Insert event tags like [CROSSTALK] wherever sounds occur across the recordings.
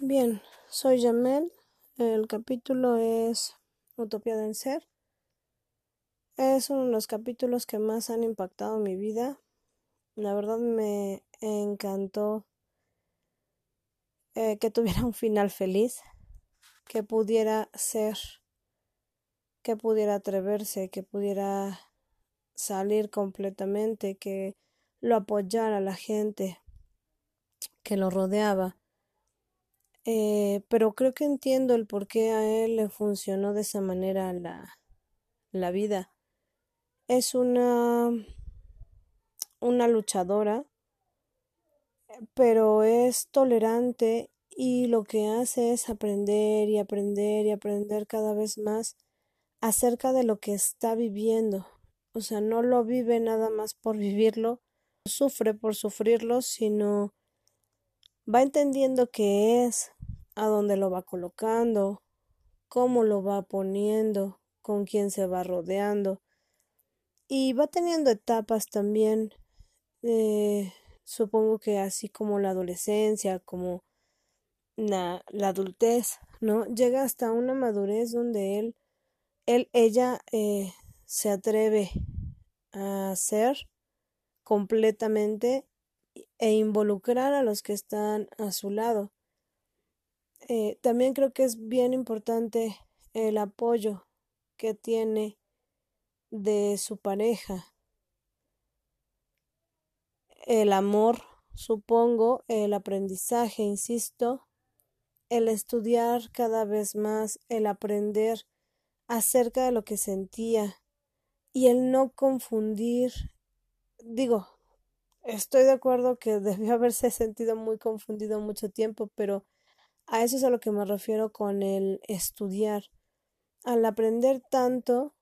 Bien, soy Jamel. El capítulo es Utopía del Ser. Es uno de los capítulos que más han impactado mi vida. La verdad me encantó eh, que tuviera un final feliz, que pudiera ser, que pudiera atreverse, que pudiera salir completamente, que lo apoyara la gente que lo rodeaba eh, pero creo que entiendo el por qué a él le funcionó de esa manera la, la vida. Es una, una luchadora, pero es tolerante y lo que hace es aprender y aprender y aprender cada vez más acerca de lo que está viviendo. O sea, no lo vive nada más por vivirlo, sufre por sufrirlo, sino va entendiendo qué es, a dónde lo va colocando, cómo lo va poniendo, con quién se va rodeando. Y va teniendo etapas también, eh, supongo que así como la adolescencia, como la, adultez, ¿no? Llega hasta una madurez donde él, él, ella eh, se atreve a ser completamente e involucrar a los que están a su lado. Eh, también creo que es bien importante el apoyo que tiene de su pareja. El amor, supongo, el aprendizaje, insisto, el estudiar cada vez más, el aprender acerca de lo que sentía y el no confundir, digo, estoy de acuerdo que [LAUGHS] debió haberse sentido muy confundido mucho tiempo, pero a eso es a lo que me refiero con el estudiar. Al aprender tanto,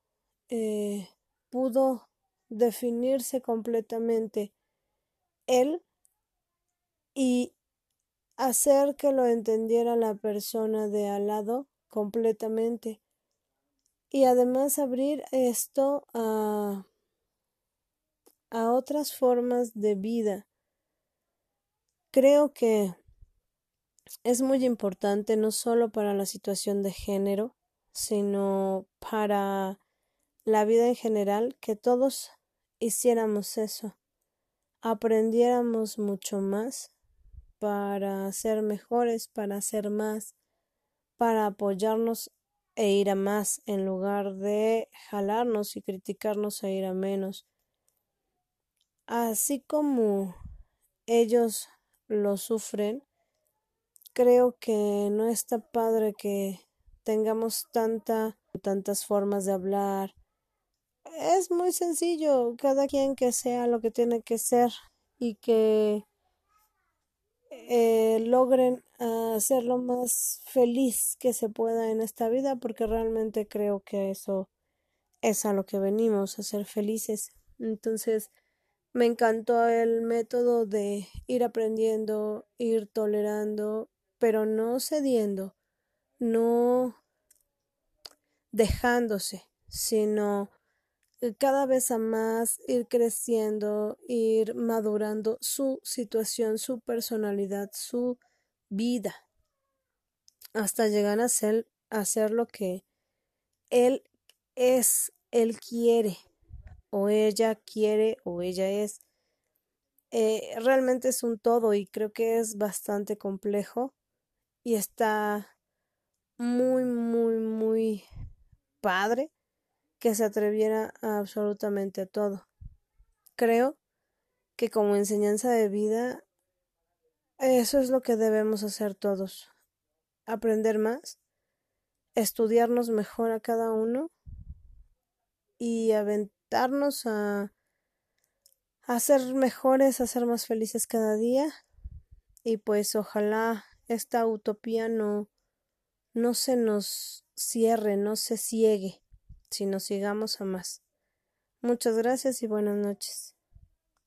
eh, pudo definirse completamente él y hacer que lo entendiera la persona de al lado completamente. Y además abrir esto a, a otras formas de vida. Creo que es muy importante no solo para la situación de género, sino para la vida en general, que todos hiciéramos eso, aprendiéramos mucho más para ser mejores, para ser más, para apoyarnos e ir a más en lugar de jalarnos y criticarnos e ir a menos. Así como ellos lo sufren, creo que no está padre que tengamos tanta tantas formas de hablar. Es muy sencillo, cada quien que sea lo que tiene que ser y que eh, logren ser lo más feliz que se pueda en esta vida, porque realmente creo que eso es a lo que venimos, a ser felices. Entonces, me encantó el método de ir aprendiendo, ir tolerando pero no cediendo, no dejándose, sino cada vez a más ir creciendo, ir madurando su situación, su personalidad, su vida, hasta llegar a ser, a ser lo que él es, él quiere, o ella quiere, o ella es. Eh, realmente es un todo y creo que es bastante complejo y está muy, muy, muy padre que se atreviera a absolutamente a todo. Creo que como enseñanza de vida, eso es lo que debemos hacer todos. Aprender más, estudiarnos mejor a cada uno y aventarnos a, a ser mejores, a ser más felices cada día. Y pues ojalá esta utopía no, no se nos cierre, no se ciegue, sino sigamos a más. Muchas gracias y buenas noches.